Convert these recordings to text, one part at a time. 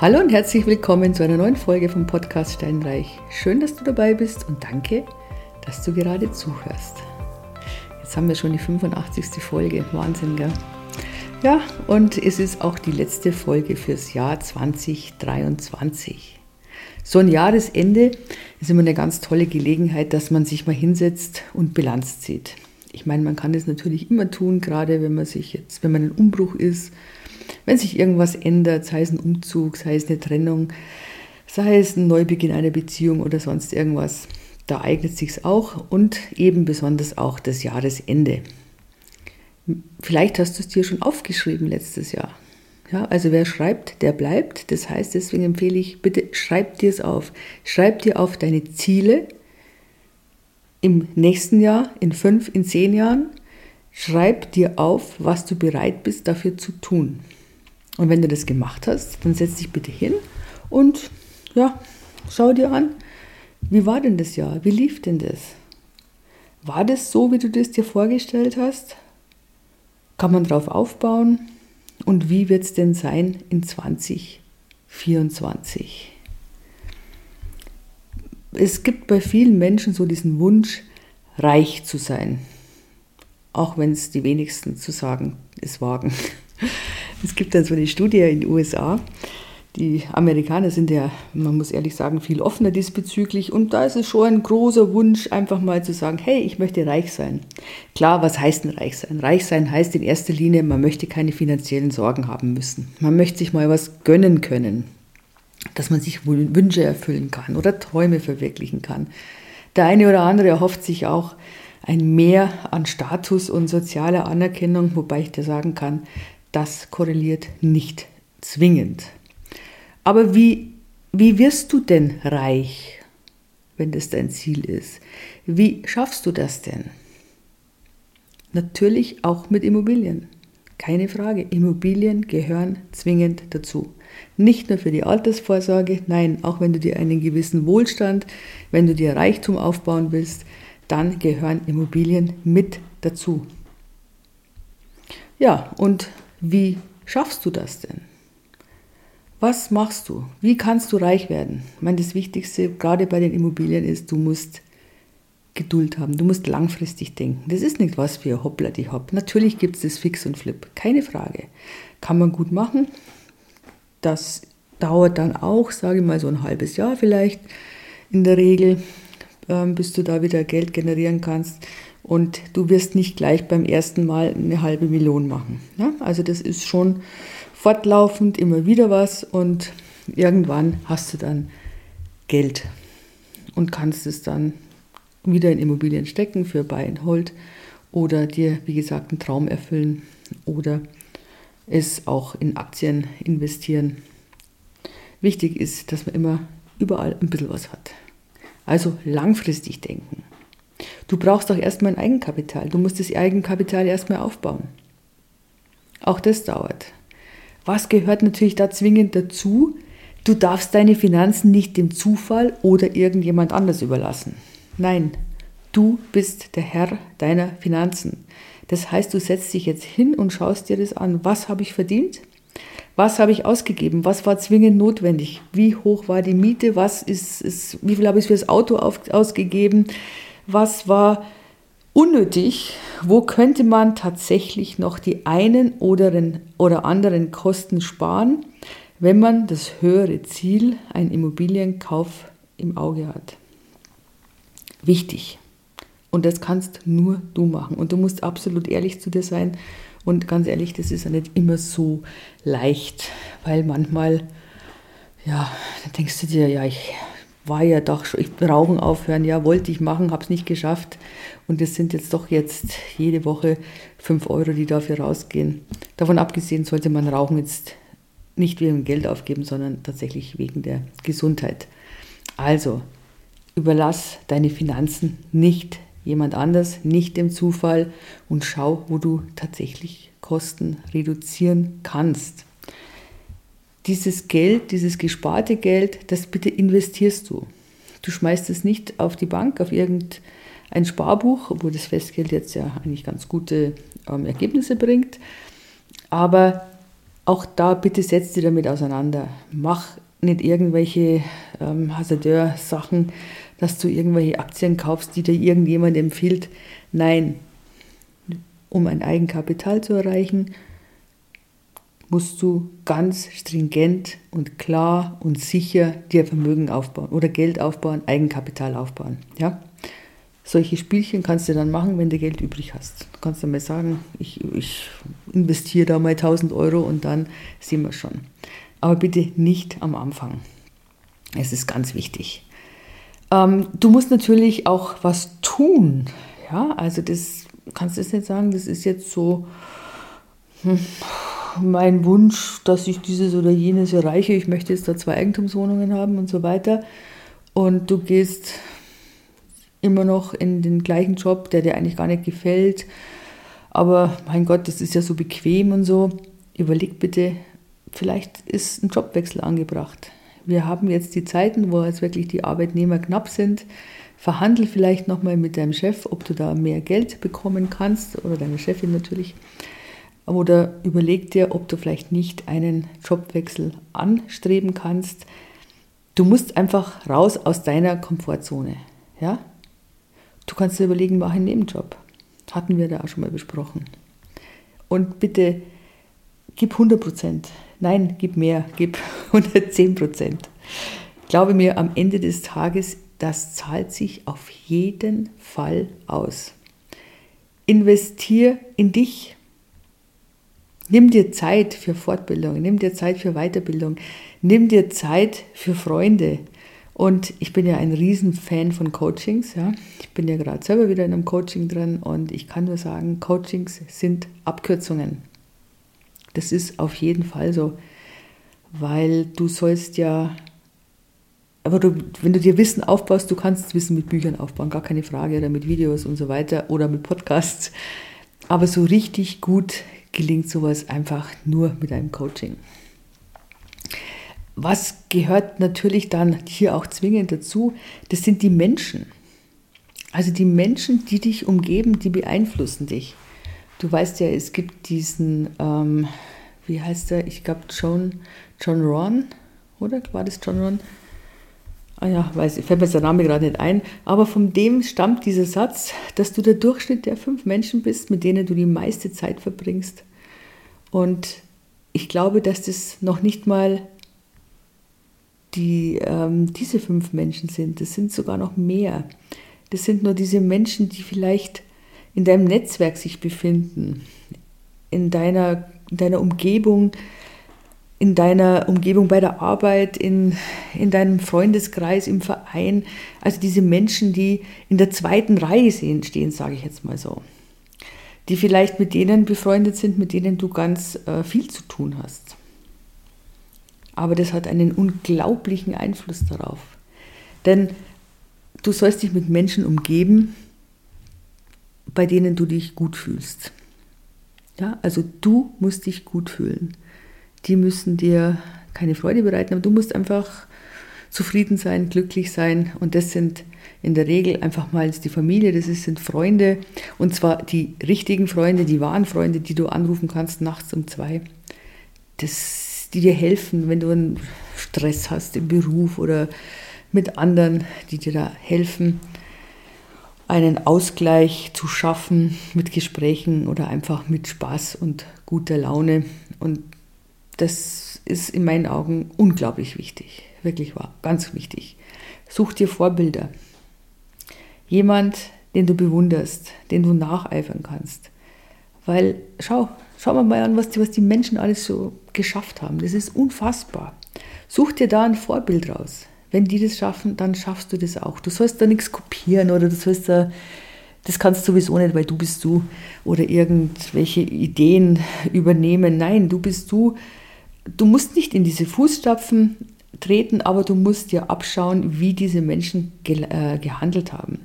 Hallo und herzlich willkommen zu einer neuen Folge vom Podcast Steinreich. Schön, dass du dabei bist und danke, dass du gerade zuhörst. Jetzt haben wir schon die 85. Folge. Wahnsinn, gell? Ja, und es ist auch die letzte Folge fürs Jahr 2023. So ein Jahresende ist immer eine ganz tolle Gelegenheit, dass man sich mal hinsetzt und Bilanz zieht. Ich meine, man kann das natürlich immer tun, gerade wenn man sich jetzt, wenn man ein Umbruch ist wenn sich irgendwas ändert, sei es ein Umzug, sei es eine Trennung, sei es ein Neubeginn einer Beziehung oder sonst irgendwas, da eignet sich auch und eben besonders auch das Jahresende. Vielleicht hast du es dir schon aufgeschrieben letztes Jahr. Ja, also wer schreibt, der bleibt. Das heißt, deswegen empfehle ich, bitte schreib dir es auf. Schreib dir auf deine Ziele im nächsten Jahr, in fünf, in zehn Jahren. Schreib dir auf, was du bereit bist dafür zu tun. Und wenn du das gemacht hast, dann setz dich bitte hin und ja, schau dir an, wie war denn das Jahr? Wie lief denn das? War das so, wie du das dir vorgestellt hast? Kann man darauf aufbauen? Und wie wird es denn sein in 2024? Es gibt bei vielen Menschen so diesen Wunsch, reich zu sein. Auch wenn es die wenigsten zu sagen es wagen. Es gibt dann so eine Studie in den USA. Die Amerikaner sind ja, man muss ehrlich sagen, viel offener diesbezüglich. Und da ist es schon ein großer Wunsch, einfach mal zu sagen, hey, ich möchte reich sein. Klar, was heißt denn reich sein? Reich sein heißt in erster Linie, man möchte keine finanziellen Sorgen haben müssen. Man möchte sich mal was gönnen können, dass man sich Wünsche erfüllen kann oder Träume verwirklichen kann. Der eine oder andere erhofft sich auch ein Mehr an Status und sozialer Anerkennung, wobei ich dir sagen kann, das korreliert nicht zwingend. Aber wie, wie wirst du denn reich, wenn das dein Ziel ist? Wie schaffst du das denn? Natürlich auch mit Immobilien. Keine Frage, Immobilien gehören zwingend dazu. Nicht nur für die Altersvorsorge, nein, auch wenn du dir einen gewissen Wohlstand, wenn du dir Reichtum aufbauen willst, dann gehören Immobilien mit dazu. Ja, und wie schaffst du das denn? Was machst du? Wie kannst du reich werden? Ich meine, das Wichtigste gerade bei den Immobilien ist, du musst Geduld haben. Du musst langfristig denken. Das ist nicht was für hoppla die hopp. Natürlich gibt es das Fix und Flip, keine Frage. Kann man gut machen. Das dauert dann auch, sage ich mal, so ein halbes Jahr vielleicht in der Regel, ähm, bis du da wieder Geld generieren kannst und du wirst nicht gleich beim ersten Mal eine halbe Million machen. Ja? Also das ist schon fortlaufend immer wieder was und irgendwann hast du dann Geld und kannst es dann wieder in Immobilien stecken für Buy and Hold oder dir, wie gesagt, einen Traum erfüllen oder es auch in Aktien investieren. Wichtig ist, dass man immer überall ein bisschen was hat. Also langfristig denken. Du brauchst doch erstmal ein Eigenkapital. Du musst das Eigenkapital erstmal aufbauen. Auch das dauert. Was gehört natürlich da zwingend dazu? Du darfst deine Finanzen nicht dem Zufall oder irgendjemand anders überlassen. Nein, du bist der Herr deiner Finanzen. Das heißt, du setzt dich jetzt hin und schaust dir das an. Was habe ich verdient? Was habe ich ausgegeben? Was war zwingend notwendig? Wie hoch war die Miete? Was ist, ist wie viel habe ich für das Auto auf, ausgegeben? Was war unnötig, wo könnte man tatsächlich noch die einen oder, oder anderen Kosten sparen, wenn man das höhere Ziel, ein Immobilienkauf im Auge hat. Wichtig. Und das kannst nur du machen. Und du musst absolut ehrlich zu dir sein. Und ganz ehrlich, das ist ja nicht immer so leicht, weil manchmal, ja, da denkst du dir, ja, ich war ja doch schon, ich Rauchen aufhören, ja, wollte ich machen, habe es nicht geschafft. Und es sind jetzt doch jetzt jede Woche 5 Euro, die dafür rausgehen. Davon abgesehen sollte man Rauchen jetzt nicht wegen Geld aufgeben, sondern tatsächlich wegen der Gesundheit. Also, überlass deine Finanzen nicht jemand anders, nicht dem Zufall und schau, wo du tatsächlich Kosten reduzieren kannst dieses Geld, dieses gesparte Geld, das bitte investierst du. Du schmeißt es nicht auf die Bank, auf irgendein Sparbuch, obwohl das Festgeld jetzt ja eigentlich ganz gute ähm, Ergebnisse bringt. Aber auch da bitte setz dich damit auseinander. Mach nicht irgendwelche ähm, Hasardeur-Sachen, dass du irgendwelche Aktien kaufst, die dir irgendjemand empfiehlt. Nein, um ein Eigenkapital zu erreichen, musst du ganz stringent und klar und sicher dir Vermögen aufbauen oder Geld aufbauen, Eigenkapital aufbauen. Ja? Solche Spielchen kannst du dann machen, wenn du Geld übrig hast. Du kannst dann mal sagen, ich, ich investiere da mal 1000 Euro und dann sehen wir schon. Aber bitte nicht am Anfang. Es ist ganz wichtig. Ähm, du musst natürlich auch was tun. Ja, also das kannst du jetzt nicht sagen, das ist jetzt so hm, mein Wunsch, dass ich dieses oder jenes erreiche. Ich möchte jetzt da zwei Eigentumswohnungen haben und so weiter. Und du gehst immer noch in den gleichen Job, der dir eigentlich gar nicht gefällt. Aber mein Gott, das ist ja so bequem und so. Überleg bitte, vielleicht ist ein Jobwechsel angebracht. Wir haben jetzt die Zeiten, wo jetzt wirklich die Arbeitnehmer knapp sind. Verhandel vielleicht nochmal mit deinem Chef, ob du da mehr Geld bekommen kannst oder deine Chefin natürlich. Oder überleg dir, ob du vielleicht nicht einen Jobwechsel anstreben kannst. Du musst einfach raus aus deiner Komfortzone. Ja? Du kannst dir überlegen, mach einen Nebenjob. Hatten wir da auch schon mal besprochen. Und bitte gib 100 Prozent. Nein, gib mehr, gib 110 Prozent. Glaube mir, am Ende des Tages, das zahlt sich auf jeden Fall aus. Investier in dich. Nimm dir Zeit für Fortbildung, nimm dir Zeit für Weiterbildung, nimm dir Zeit für Freunde, und ich bin ja ein Riesenfan von Coachings. Ja. Ich bin ja gerade selber wieder in einem Coaching drin und ich kann nur sagen, Coachings sind Abkürzungen. Das ist auf jeden Fall so, weil du sollst ja, aber du, wenn du dir Wissen aufbaust, du kannst Wissen mit Büchern aufbauen, gar keine Frage, oder mit Videos und so weiter oder mit Podcasts. Aber so richtig gut gelingt sowas einfach nur mit einem Coaching. Was gehört natürlich dann hier auch zwingend dazu? Das sind die Menschen. Also die Menschen, die dich umgeben, die beeinflussen dich. Du weißt ja, es gibt diesen, ähm, wie heißt der? Ich glaube John, John Ron, oder? War das John Ron? Ah ja, weiß, fällt mir der Name gerade nicht ein. Aber von dem stammt dieser Satz, dass du der Durchschnitt der fünf Menschen bist, mit denen du die meiste Zeit verbringst. Und ich glaube, dass das noch nicht mal die ähm, diese fünf Menschen sind. Das sind sogar noch mehr. Das sind nur diese Menschen, die vielleicht in deinem Netzwerk sich befinden, in deiner, in deiner Umgebung, in deiner Umgebung bei der Arbeit, in, in deinem Freundeskreis, im Verein. Also diese Menschen, die in der zweiten Reihe stehen, stehen sage ich jetzt mal so. Die vielleicht mit denen befreundet sind, mit denen du ganz äh, viel zu tun hast. Aber das hat einen unglaublichen Einfluss darauf. Denn du sollst dich mit Menschen umgeben, bei denen du dich gut fühlst. Ja, also du musst dich gut fühlen. Die müssen dir keine Freude bereiten, aber du musst einfach zufrieden sein, glücklich sein. Und das sind in der Regel einfach mal die Familie, das sind Freunde. Und zwar die richtigen Freunde, die wahren Freunde, die du anrufen kannst nachts um zwei. Das die dir helfen, wenn du einen Stress hast im Beruf oder mit anderen, die dir da helfen, einen Ausgleich zu schaffen mit Gesprächen oder einfach mit Spaß und guter Laune. Und das ist in meinen Augen unglaublich wichtig, wirklich wahr, ganz wichtig. Such dir Vorbilder. Jemand, den du bewunderst, den du nacheifern kannst. Weil, schau, schau mal an, was die, was die Menschen alles so geschafft haben. Das ist unfassbar. Such dir da ein Vorbild raus. Wenn die das schaffen, dann schaffst du das auch. Du sollst da nichts kopieren oder du sollst da, das kannst du sowieso nicht, weil du bist du oder irgendwelche Ideen übernehmen. Nein, du bist du. Du musst nicht in diese Fußstapfen treten, aber du musst dir abschauen, wie diese Menschen ge äh, gehandelt haben.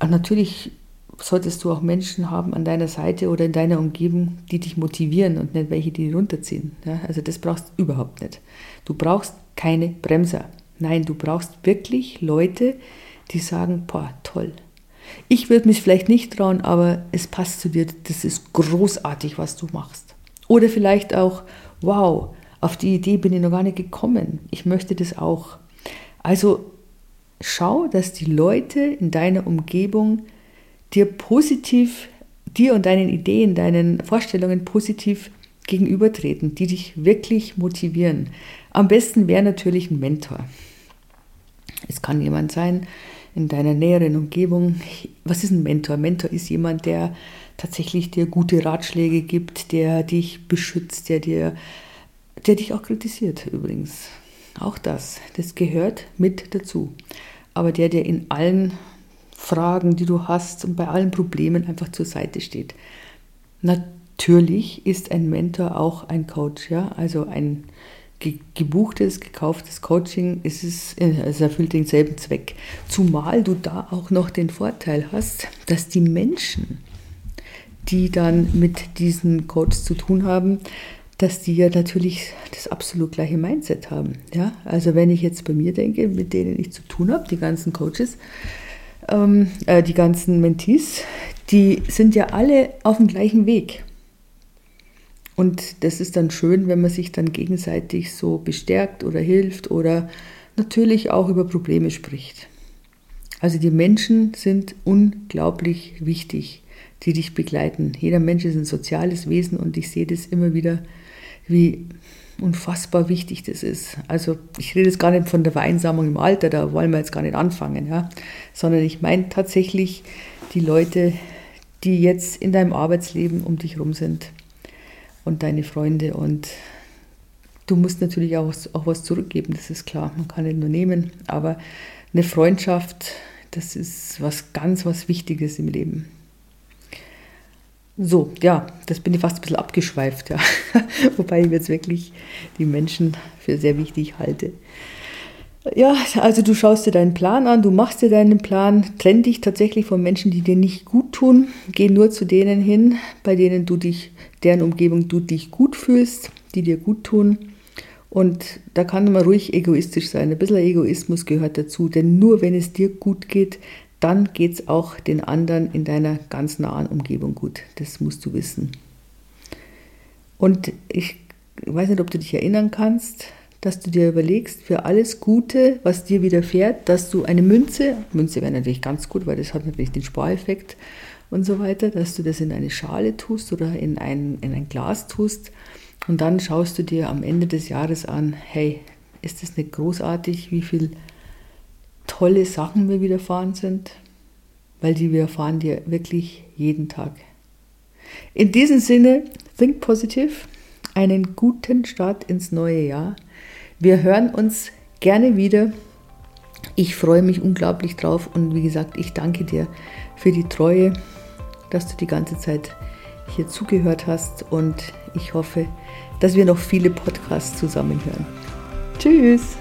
Und natürlich solltest du auch Menschen haben an deiner Seite oder in deiner Umgebung, die dich motivieren und nicht welche, die runterziehen. Ja, also das brauchst du überhaupt nicht. Du brauchst keine Bremser. Nein, du brauchst wirklich Leute, die sagen, boah, toll. Ich würde mich vielleicht nicht trauen, aber es passt zu dir. Das ist großartig, was du machst. Oder vielleicht auch, wow, auf die Idee bin ich noch gar nicht gekommen. Ich möchte das auch. Also schau, dass die Leute in deiner Umgebung dir positiv, dir und deinen Ideen, deinen Vorstellungen positiv gegenübertreten, die dich wirklich motivieren. Am besten wäre natürlich ein Mentor. Es kann jemand sein in deiner näheren Umgebung. Was ist ein Mentor? Mentor ist jemand, der tatsächlich dir gute Ratschläge gibt, der dich beschützt, der dir, der dich auch kritisiert übrigens. Auch das, das gehört mit dazu. Aber der dir in allen Fragen, die du hast und bei allen Problemen einfach zur Seite steht. Natürlich ist ein Mentor auch ein Coach, ja, also ein gebuchtes, gekauftes Coaching, ist es, es erfüllt denselben Zweck. Zumal du da auch noch den Vorteil hast, dass die Menschen, die dann mit diesen Coaches zu tun haben, dass die ja natürlich das absolut gleiche Mindset haben. Ja? Also wenn ich jetzt bei mir denke, mit denen ich zu tun habe, die ganzen Coaches, ähm, äh, die ganzen Mentees, die sind ja alle auf dem gleichen Weg. Und das ist dann schön, wenn man sich dann gegenseitig so bestärkt oder hilft oder natürlich auch über Probleme spricht. Also die Menschen sind unglaublich wichtig, die dich begleiten. Jeder Mensch ist ein soziales Wesen und ich sehe das immer wieder, wie unfassbar wichtig das ist. Also ich rede jetzt gar nicht von der Vereinsamung im Alter, da wollen wir jetzt gar nicht anfangen, ja, sondern ich meine tatsächlich die Leute, die jetzt in deinem Arbeitsleben um dich herum sind und deine Freunde. Und du musst natürlich auch, auch was zurückgeben, das ist klar. Man kann nicht nur nehmen, aber eine Freundschaft, das ist was ganz, was Wichtiges im Leben. So, ja, das bin ich fast ein bisschen abgeschweift, ja. Wobei ich jetzt wirklich die Menschen für sehr wichtig halte. Ja, also du schaust dir deinen Plan an, du machst dir deinen Plan, trenn dich tatsächlich von Menschen, die dir nicht gut tun, geh nur zu denen hin, bei denen du dich, deren Umgebung du dich gut fühlst, die dir gut tun. Und da kann man ruhig egoistisch sein. Ein bisschen Egoismus gehört dazu, denn nur wenn es dir gut geht, dann geht es auch den anderen in deiner ganz nahen Umgebung gut. Das musst du wissen. Und ich weiß nicht, ob du dich erinnern kannst, dass du dir überlegst, für alles Gute, was dir widerfährt, dass du eine Münze, Münze wäre natürlich ganz gut, weil das hat natürlich den Spareffekt und so weiter, dass du das in eine Schale tust oder in ein, in ein Glas tust und dann schaust du dir am Ende des Jahres an, hey, ist das nicht großartig, wie viele tolle Sachen mir widerfahren sind? Weil die widerfahren dir wirklich jeden Tag. In diesem Sinne, think positive, einen guten Start ins neue Jahr. Wir hören uns gerne wieder. Ich freue mich unglaublich drauf und wie gesagt, ich danke dir für die Treue, dass du die ganze Zeit hier zugehört hast und ich hoffe, dass wir noch viele Podcasts zusammen hören. Tschüss!